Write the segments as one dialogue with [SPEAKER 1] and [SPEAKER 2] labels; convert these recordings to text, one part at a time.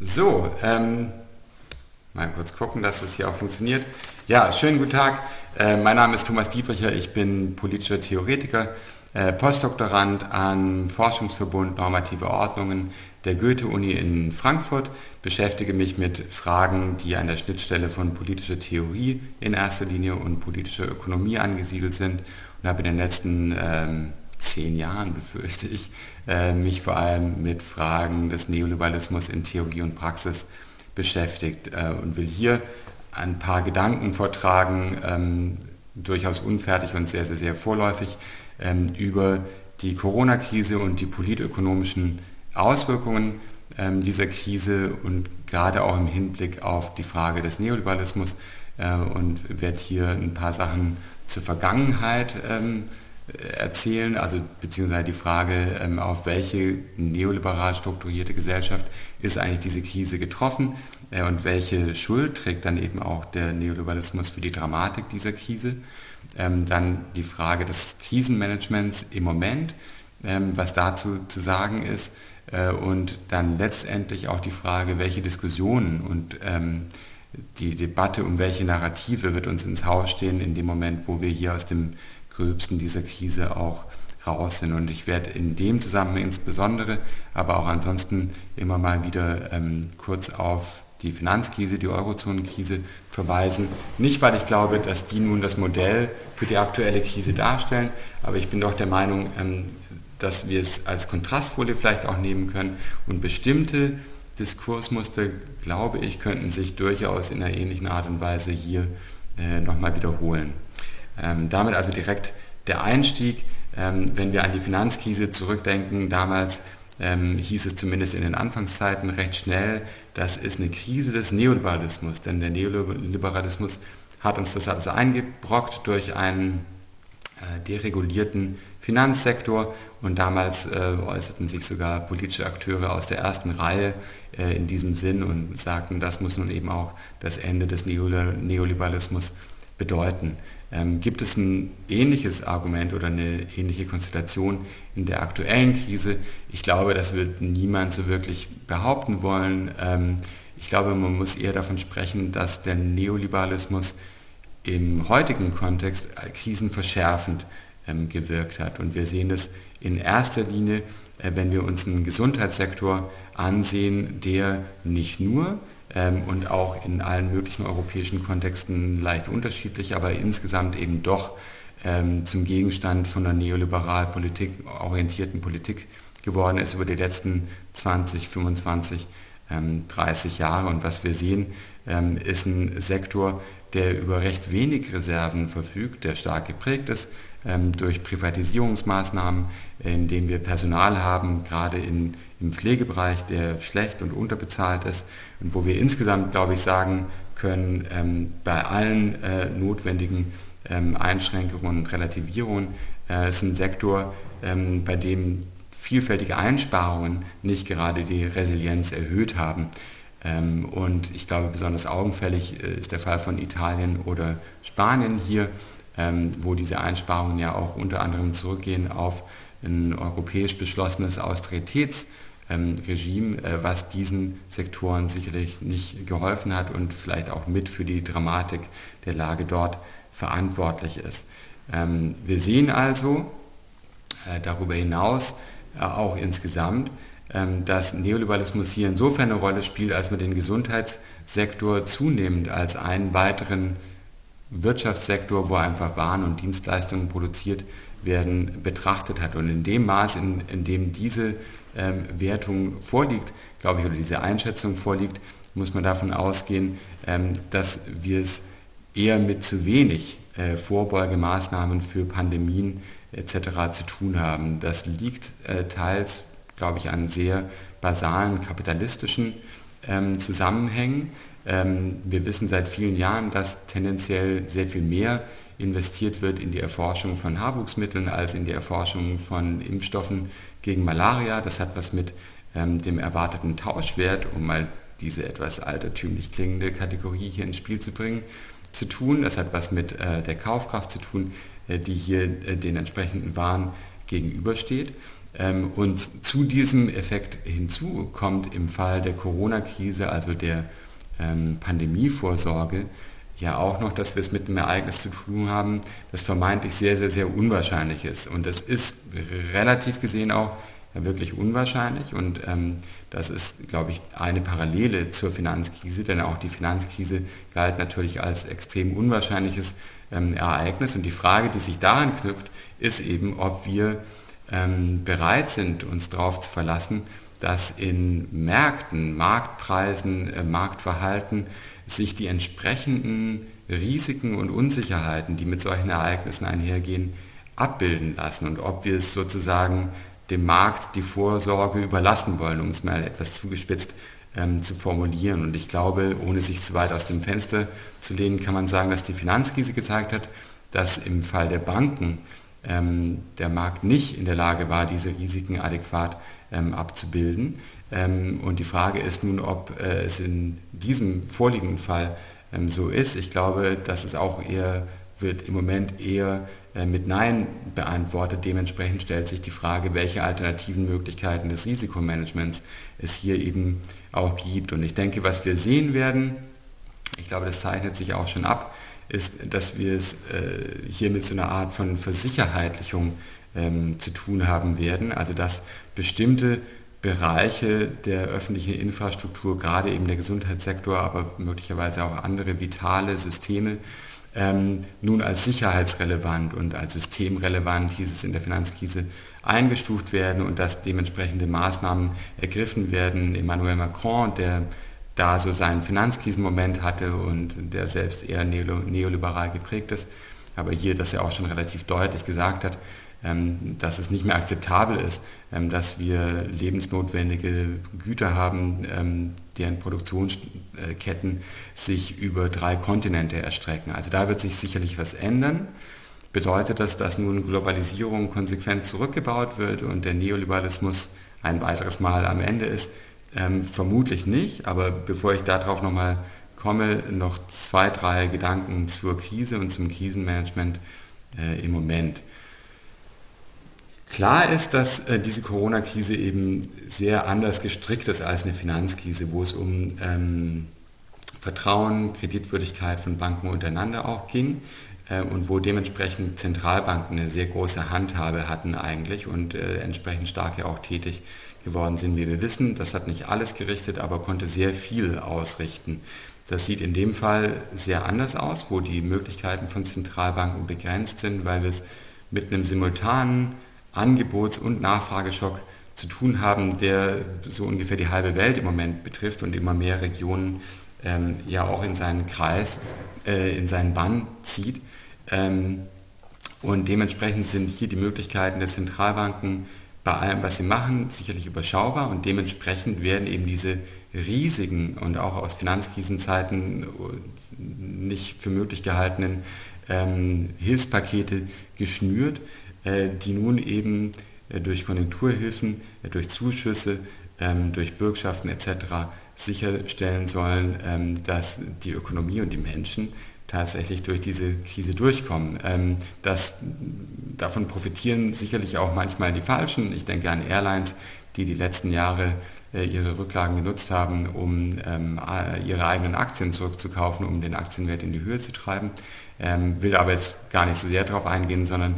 [SPEAKER 1] So, ähm, mal kurz gucken, dass es hier auch funktioniert. Ja, schönen guten Tag. Äh, mein Name ist Thomas Biebricher, ich bin politischer Theoretiker, äh, Postdoktorand am Forschungsverbund Normative Ordnungen der Goethe-Uni in Frankfurt, beschäftige mich mit Fragen, die an der Schnittstelle von politischer Theorie in erster Linie und politischer Ökonomie angesiedelt sind und habe in den letzten ähm, zehn Jahren, befürchte ich, äh, mich vor allem mit Fragen des Neoliberalismus in Theorie und Praxis beschäftigt äh, und will hier ein paar Gedanken vortragen, ähm, durchaus unfertig und sehr, sehr, sehr vorläufig, ähm, über die Corona-Krise und die politökonomischen Auswirkungen ähm, dieser Krise und gerade auch im Hinblick auf die Frage des Neoliberalismus äh, und werde hier ein paar Sachen zur Vergangenheit ähm, erzählen, also beziehungsweise die Frage, ähm, auf welche neoliberal strukturierte Gesellschaft ist eigentlich diese Krise getroffen äh, und welche Schuld trägt dann eben auch der Neoliberalismus für die Dramatik dieser Krise. Ähm, dann die Frage des Krisenmanagements im Moment, ähm, was dazu zu sagen ist äh, und dann letztendlich auch die Frage, welche Diskussionen und die Debatte um welche Narrative wird uns ins Haus stehen in dem Moment, wo wir hier aus dem Gröbsten dieser Krise auch raus sind. Und ich werde in dem Zusammenhang insbesondere, aber auch ansonsten immer mal wieder ähm, kurz auf die Finanzkrise, die Eurozonenkrise verweisen. Nicht, weil ich glaube, dass die nun das Modell für die aktuelle Krise darstellen, aber ich bin doch der Meinung, ähm, dass wir es als Kontrastfolie vielleicht auch nehmen können und bestimmte Diskursmuster, glaube ich, könnten sich durchaus in einer ähnlichen Art und Weise hier äh, nochmal wiederholen. Ähm, damit also direkt der Einstieg. Ähm, wenn wir an die Finanzkrise zurückdenken, damals ähm, hieß es zumindest in den Anfangszeiten recht schnell, das ist eine Krise des Neoliberalismus, denn der Neoliberalismus hat uns das also eingebrockt durch einen äh, deregulierten Finanzsektor und damals äh, äußerten sich sogar politische Akteure aus der ersten Reihe äh, in diesem Sinn und sagten, das muss nun eben auch das Ende des Neoliberalismus bedeuten. Ähm, gibt es ein ähnliches Argument oder eine ähnliche Konstellation in der aktuellen Krise? Ich glaube, das wird niemand so wirklich behaupten wollen. Ähm, ich glaube, man muss eher davon sprechen, dass der Neoliberalismus im heutigen Kontext krisenverschärfend ähm, gewirkt hat. Und wir sehen das in erster Linie, äh, wenn wir uns einen Gesundheitssektor ansehen, der nicht nur ähm, und auch in allen möglichen europäischen Kontexten leicht unterschiedlich, aber insgesamt eben doch ähm, zum Gegenstand von einer neoliberal Politik orientierten Politik geworden ist über die letzten 20, 25, 30 Jahre. Und was wir sehen, ähm, ist ein Sektor, der über recht wenig Reserven verfügt, der stark geprägt ist ähm, durch Privatisierungsmaßnahmen, in denen wir Personal haben, gerade in, im Pflegebereich, der schlecht und unterbezahlt ist und wo wir insgesamt, glaube ich, sagen können, ähm, bei allen äh, notwendigen ähm, Einschränkungen und Relativierungen äh, ist ein Sektor, ähm, bei dem vielfältige Einsparungen nicht gerade die Resilienz erhöht haben. Ähm, und ich glaube, besonders augenfällig äh, ist der Fall von Italien oder Spanien hier, ähm, wo diese Einsparungen ja auch unter anderem zurückgehen auf ein europäisch beschlossenes Austeritätsregime, äh, was diesen Sektoren sicherlich nicht geholfen hat und vielleicht auch mit für die Dramatik der Lage dort verantwortlich ist. Ähm, wir sehen also äh, darüber hinaus auch insgesamt, ähm, dass Neoliberalismus hier insofern eine Rolle spielt, als man den Gesundheitssektor zunehmend als einen weiteren Wirtschaftssektor, wo einfach Waren und Dienstleistungen produziert werden, betrachtet hat. Und in dem Maß, in, in dem diese ähm, Wertung vorliegt, glaube ich, oder diese Einschätzung vorliegt, muss man davon ausgehen, ähm, dass wir es eher mit zu wenig äh, Vorbeugemaßnahmen für Pandemien etc. zu tun haben. Das liegt äh, teils, glaube ich, an sehr basalen kapitalistischen ähm, Zusammenhängen. Ähm, wir wissen seit vielen Jahren, dass tendenziell sehr viel mehr investiert wird in die Erforschung von Haarwuchsmitteln als in die Erforschung von Impfstoffen gegen Malaria. Das hat was mit ähm, dem erwarteten Tauschwert, um mal diese etwas altertümlich klingende Kategorie hier ins Spiel zu bringen, zu tun. Das hat was mit äh, der Kaufkraft zu tun, die hier äh, den entsprechenden Waren gegenübersteht. Ähm, und zu diesem Effekt hinzu kommt im Fall der Corona-Krise, also der ähm, Pandemievorsorge, ja auch noch, dass wir es mit einem Ereignis zu tun haben, das vermeintlich sehr, sehr, sehr unwahrscheinlich ist. Und das ist relativ gesehen auch wirklich unwahrscheinlich. Und ähm, das ist, glaube ich, eine Parallele zur Finanzkrise, denn auch die Finanzkrise galt natürlich als extrem unwahrscheinliches ähm, Ereignis. Und die Frage, die sich daran knüpft, ist eben, ob wir ähm, bereit sind, uns darauf zu verlassen, dass in Märkten, Marktpreisen, äh, Marktverhalten sich die entsprechenden Risiken und Unsicherheiten, die mit solchen Ereignissen einhergehen, abbilden lassen und ob wir es sozusagen dem Markt die Vorsorge überlassen wollen, um es mal etwas zugespitzt ähm, zu formulieren. Und ich glaube, ohne sich zu weit aus dem Fenster zu lehnen, kann man sagen, dass die Finanzkrise gezeigt hat, dass im Fall der Banken ähm, der Markt nicht in der Lage war, diese Risiken adäquat ähm, abzubilden. Ähm, und die Frage ist nun, ob äh, es in diesem vorliegenden Fall ähm, so ist. Ich glaube, dass es auch eher wird im Moment eher äh, mit Nein beantwortet. Dementsprechend stellt sich die Frage, welche alternativen Möglichkeiten des Risikomanagements es hier eben auch gibt. Und ich denke, was wir sehen werden, ich glaube, das zeichnet sich auch schon ab, ist, dass wir es äh, hier mit so einer Art von Versicherheitlichung ähm, zu tun haben werden. Also dass bestimmte Bereiche der öffentlichen Infrastruktur, gerade eben der Gesundheitssektor, aber möglicherweise auch andere vitale Systeme, ähm, nun als sicherheitsrelevant und als systemrelevant, hieß es in der Finanzkrise, eingestuft werden und dass dementsprechende Maßnahmen ergriffen werden. Emmanuel Macron, der da so seinen Finanzkrisenmoment hatte und der selbst eher neoliberal geprägt ist, aber hier das ja auch schon relativ deutlich gesagt hat, dass es nicht mehr akzeptabel ist, ähm, dass wir lebensnotwendige Güter haben, ähm, deren Produktionsketten sich über drei Kontinente erstrecken. Also da wird sich sicherlich was ändern. Bedeutet das, dass nun Globalisierung konsequent zurückgebaut wird und der Neoliberalismus ein weiteres Mal am Ende ist? Ähm, vermutlich nicht, aber bevor ich darauf nochmal komme, noch zwei, drei Gedanken zur Krise und zum Krisenmanagement äh, im Moment. Klar ist, dass äh, diese Corona-Krise eben sehr anders gestrickt ist als eine Finanzkrise, wo es um ähm, Vertrauen, Kreditwürdigkeit von Banken untereinander auch ging äh, und wo dementsprechend Zentralbanken eine sehr große Handhabe hatten eigentlich und äh, entsprechend stark ja auch tätig geworden sind, wie wir wissen. Das hat nicht alles gerichtet, aber konnte sehr viel ausrichten. Das sieht in dem Fall sehr anders aus, wo die Möglichkeiten von Zentralbanken begrenzt sind, weil wir es mit einem simultanen Angebots- und Nachfrageschock zu tun haben, der so ungefähr die halbe Welt im Moment betrifft und immer mehr Regionen ähm, ja auch in seinen Kreis, äh, in seinen Bann zieht. Ähm, und dementsprechend sind hier die Möglichkeiten der Zentralbanken bei allem, was sie machen, sicherlich überschaubar und dementsprechend werden eben diese riesigen und auch aus Finanzkrisenzeiten nicht für möglich gehaltenen ähm, Hilfspakete geschnürt, die nun eben äh, durch Konjunkturhilfen, äh, durch Zuschüsse, ähm, durch Bürgschaften etc. sicherstellen sollen, ähm, dass die Ökonomie und die Menschen tatsächlich durch diese Krise durchkommen. Ähm, das, davon profitieren sicherlich auch manchmal die Falschen. Ich denke an Airlines, die die letzten Jahre ihre Rücklagen genutzt haben, um ihre eigenen Aktien zurückzukaufen, um den Aktienwert in die Höhe zu treiben. will aber jetzt gar nicht so sehr darauf eingehen, sondern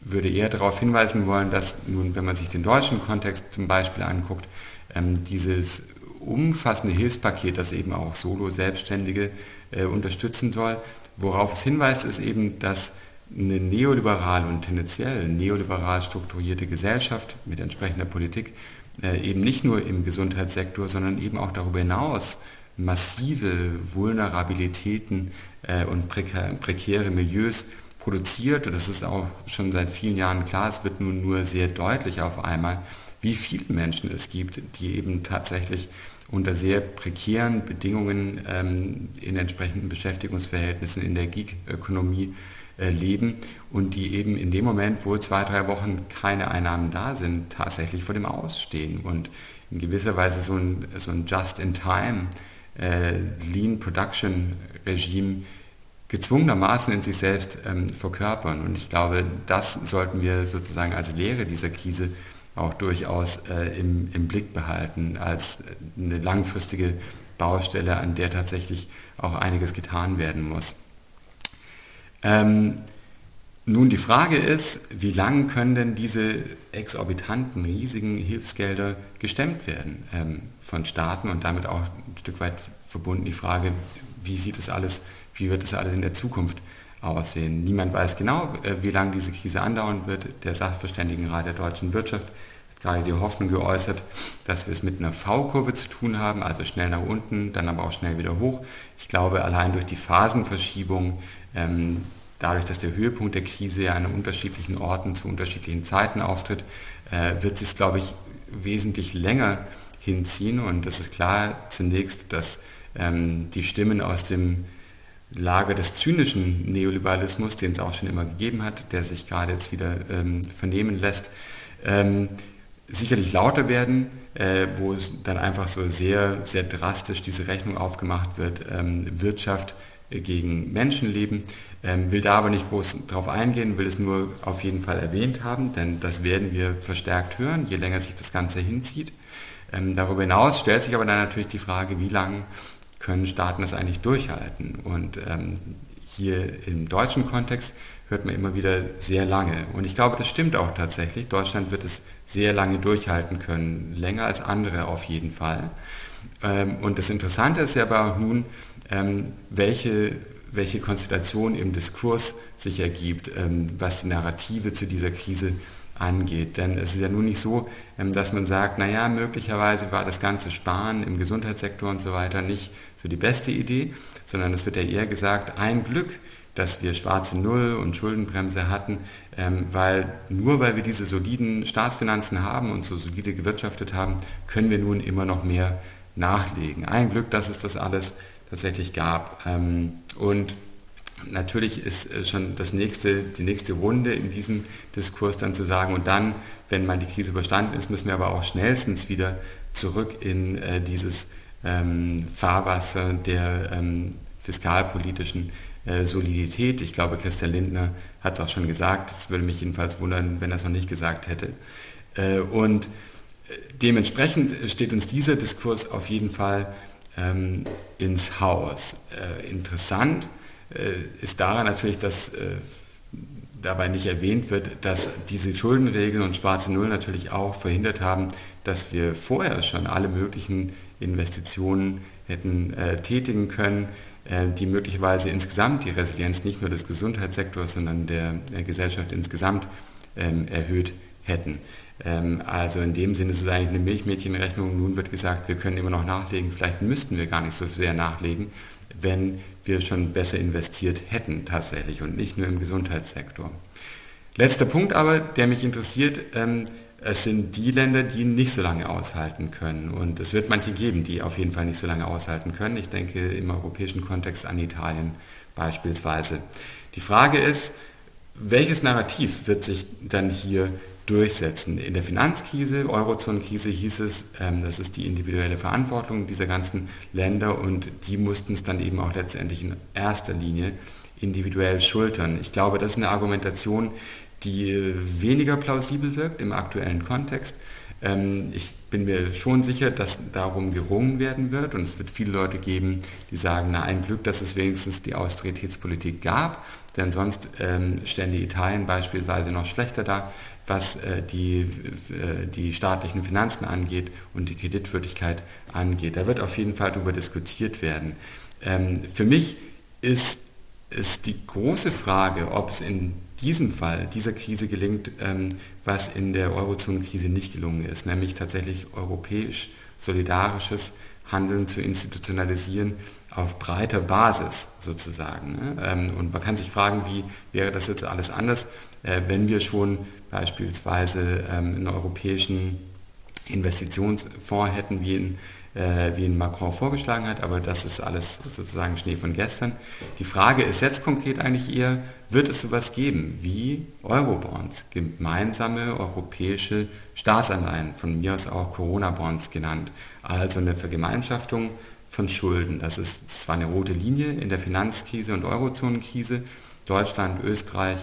[SPEAKER 1] würde eher darauf hinweisen wollen, dass nun, wenn man sich den deutschen Kontext zum Beispiel anguckt, ähm, dieses umfassende Hilfspaket, das eben auch Solo-Selbstständige äh, unterstützen soll, worauf es hinweist, ist eben, dass eine neoliberal und tendenziell neoliberal strukturierte Gesellschaft mit entsprechender Politik äh, eben nicht nur im Gesundheitssektor, sondern eben auch darüber hinaus massive Vulnerabilitäten äh, und prekäre Milieus produziert, und das ist auch schon seit vielen Jahren klar, es wird nun nur sehr deutlich auf einmal, wie viele Menschen es gibt, die eben tatsächlich unter sehr prekären Bedingungen ähm, in entsprechenden Beschäftigungsverhältnissen in der Gig-Ökonomie äh, leben und die eben in dem Moment, wo zwei, drei Wochen keine Einnahmen da sind, tatsächlich vor dem Ausstehen und in gewisser Weise so ein, so ein Just-in-Time äh, Lean Production Regime gezwungenermaßen in sich selbst ähm, verkörpern. Und ich glaube, das sollten wir sozusagen als Lehre dieser Krise auch durchaus äh, im, im Blick behalten, als eine langfristige Baustelle, an der tatsächlich auch einiges getan werden muss. Ähm, nun, die Frage ist, wie lange können denn diese exorbitanten, riesigen Hilfsgelder gestemmt werden ähm, von Staaten und damit auch ein Stück weit verbunden die Frage, wie sieht es alles, wie wird es alles in der Zukunft aussehen? Niemand weiß genau, äh, wie lange diese Krise andauern wird. Der Sachverständigenrat der deutschen Wirtschaft hat gerade die Hoffnung geäußert, dass wir es mit einer V-Kurve zu tun haben, also schnell nach unten, dann aber auch schnell wieder hoch. Ich glaube, allein durch die Phasenverschiebung ähm, dadurch, dass der Höhepunkt der Krise ja an unterschiedlichen Orten zu unterschiedlichen Zeiten auftritt, äh, wird es, glaube ich, wesentlich länger hinziehen. Und das ist klar zunächst, dass ähm, die Stimmen aus dem Lager des zynischen Neoliberalismus, den es auch schon immer gegeben hat, der sich gerade jetzt wieder ähm, vernehmen lässt, ähm, sicherlich lauter werden, äh, wo es dann einfach so sehr, sehr drastisch diese Rechnung aufgemacht wird, ähm, Wirtschaft gegen Menschenleben, ähm, will da aber nicht groß drauf eingehen, will es nur auf jeden Fall erwähnt haben, denn das werden wir verstärkt hören, je länger sich das Ganze hinzieht. Ähm, darüber hinaus stellt sich aber dann natürlich die Frage, wie lange können Staaten das eigentlich durchhalten? Und ähm, hier im deutschen Kontext hört man immer wieder sehr lange. Und ich glaube, das stimmt auch tatsächlich. Deutschland wird es sehr lange durchhalten können, länger als andere auf jeden Fall. Ähm, und das Interessante ist ja aber auch nun, ähm, welche, welche Konstellation im Diskurs sich ergibt, ähm, was die Narrative zu dieser Krise angeht. Denn es ist ja nun nicht so, dass man sagt, naja, möglicherweise war das ganze Sparen im Gesundheitssektor und so weiter nicht so die beste Idee, sondern es wird ja eher gesagt, ein Glück, dass wir schwarze Null und Schuldenbremse hatten, weil nur weil wir diese soliden Staatsfinanzen haben und so solide gewirtschaftet haben, können wir nun immer noch mehr nachlegen. Ein Glück, dass es das alles tatsächlich gab. Ähm, und natürlich ist äh, schon das nächste, die nächste Runde in diesem Diskurs dann zu sagen, und dann, wenn mal die Krise überstanden ist, müssen wir aber auch schnellstens wieder zurück in äh, dieses ähm, Fahrwasser der ähm, fiskalpolitischen äh, Solidität. Ich glaube, Christian Lindner hat es auch schon gesagt, es würde mich jedenfalls wundern, wenn er es noch nicht gesagt hätte. und dementsprechend steht uns dieser Diskurs auf jeden Fall ähm, ins Haus. Äh, interessant äh, ist daran natürlich, dass äh, dabei nicht erwähnt wird, dass diese Schuldenregeln und schwarze Null natürlich auch verhindert haben, dass wir vorher schon alle möglichen Investitionen hätten äh, tätigen können, äh, die möglicherweise insgesamt die Resilienz nicht nur des Gesundheitssektors, sondern der, der Gesellschaft insgesamt ähm, erhöht hätten. Ähm, also in dem Sinne ist es eigentlich eine Milchmädchenrechnung. Nun wird gesagt, wir können immer noch nachlegen. Vielleicht müssten wir gar nicht so sehr nachlegen, wenn wir schon besser investiert hätten tatsächlich und nicht nur im Gesundheitssektor. Letzter Punkt aber, der mich interessiert, ähm, es sind die Länder, die nicht so lange aushalten können. Und es wird manche geben, die auf jeden Fall nicht so lange aushalten können. Ich denke im europäischen Kontext an Italien beispielsweise. Die Frage ist, welches Narrativ wird sich dann hier durchsetzen. In der Finanzkrise, Eurozonenkrise hieß es, ähm, das ist die individuelle Verantwortung dieser ganzen Länder und die mussten es dann eben auch letztendlich in erster Linie individuell schultern. Ich glaube, das ist eine Argumentation, die weniger plausibel wirkt im aktuellen Kontext. Ähm, ich bin mir schon sicher, dass darum gerungen werden wird und es wird viele Leute geben, die sagen, na ein Glück, dass es wenigstens die Austeritätspolitik gab, denn sonst ähm, stände Italien beispielsweise noch schlechter da was äh, die, äh, die staatlichen Finanzen angeht und die Kreditwürdigkeit angeht. Da wird auf jeden Fall darüber diskutiert werden. Ähm, für mich ist, ist die große Frage, ob es in diesem Fall, dieser Krise gelingt, ähm, was in der Eurozone-Krise nicht gelungen ist, nämlich tatsächlich europäisch solidarisches Handeln zu institutionalisieren auf breiter Basis sozusagen. Ne? Ähm, und man kann sich fragen, wie wäre das jetzt alles anders, äh, wenn wir schon beispielsweise ähm, einen europäischen Investitionsfonds hätten, wie ihn, äh, wie ihn Macron vorgeschlagen hat, aber das ist alles sozusagen Schnee von gestern. Die Frage ist jetzt konkret eigentlich eher, wird es sowas geben wie Eurobonds, gemeinsame europäische Staatsanleihen, von mir aus auch Corona-Bonds genannt, also eine Vergemeinschaftung von Schulden. Das ist zwar eine rote Linie in der Finanzkrise und Eurozonenkrise. Deutschland, Österreich,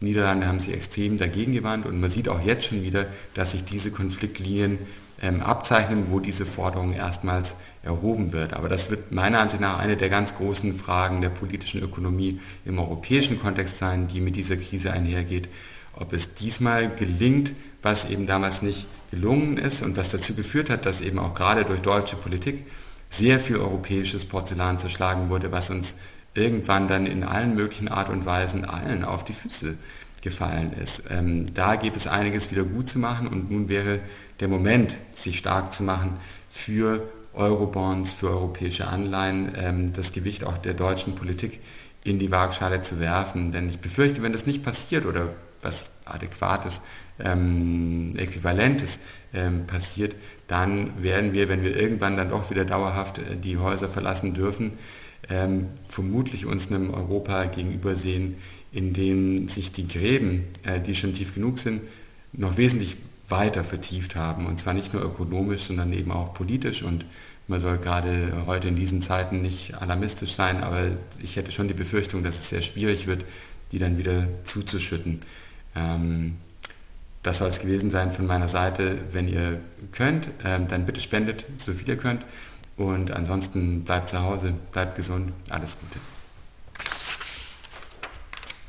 [SPEAKER 1] Niederlande haben sich extrem dagegen gewandt und man sieht auch jetzt schon wieder, dass sich diese Konfliktlinien abzeichnen, wo diese Forderung erstmals erhoben wird. Aber das wird meiner Ansicht nach eine der ganz großen Fragen der politischen Ökonomie im europäischen Kontext sein, die mit dieser Krise einhergeht. Ob es diesmal gelingt, was eben damals nicht gelungen ist und was dazu geführt hat, dass eben auch gerade durch deutsche Politik sehr viel europäisches Porzellan zerschlagen wurde, was uns irgendwann dann in allen möglichen Art und Weisen allen auf die Füße gefallen ist. Ähm, da gibt es einiges wieder gut zu machen und nun wäre der Moment, sich stark zu machen für Eurobonds, für europäische Anleihen, ähm, das Gewicht auch der deutschen Politik in die Waagschale zu werfen. Denn ich befürchte, wenn das nicht passiert oder was Adäquates, ähm, Äquivalentes ähm, passiert, dann werden wir, wenn wir irgendwann dann doch wieder dauerhaft äh, die Häuser verlassen dürfen, ähm, vermutlich uns einem Europa gegenüber sehen, in dem sich die Gräben, äh, die schon tief genug sind, noch wesentlich weiter vertieft haben. Und zwar nicht nur ökonomisch, sondern eben auch politisch. Und man soll gerade heute in diesen Zeiten nicht alarmistisch sein, aber ich hätte schon die Befürchtung, dass es sehr schwierig wird, die dann wieder zuzuschütten. Ähm, das soll es gewesen sein von meiner Seite. Wenn ihr könnt, ähm, dann bitte spendet, so viel ihr könnt. Und ansonsten bleibt zu Hause, bleibt gesund, alles Gute.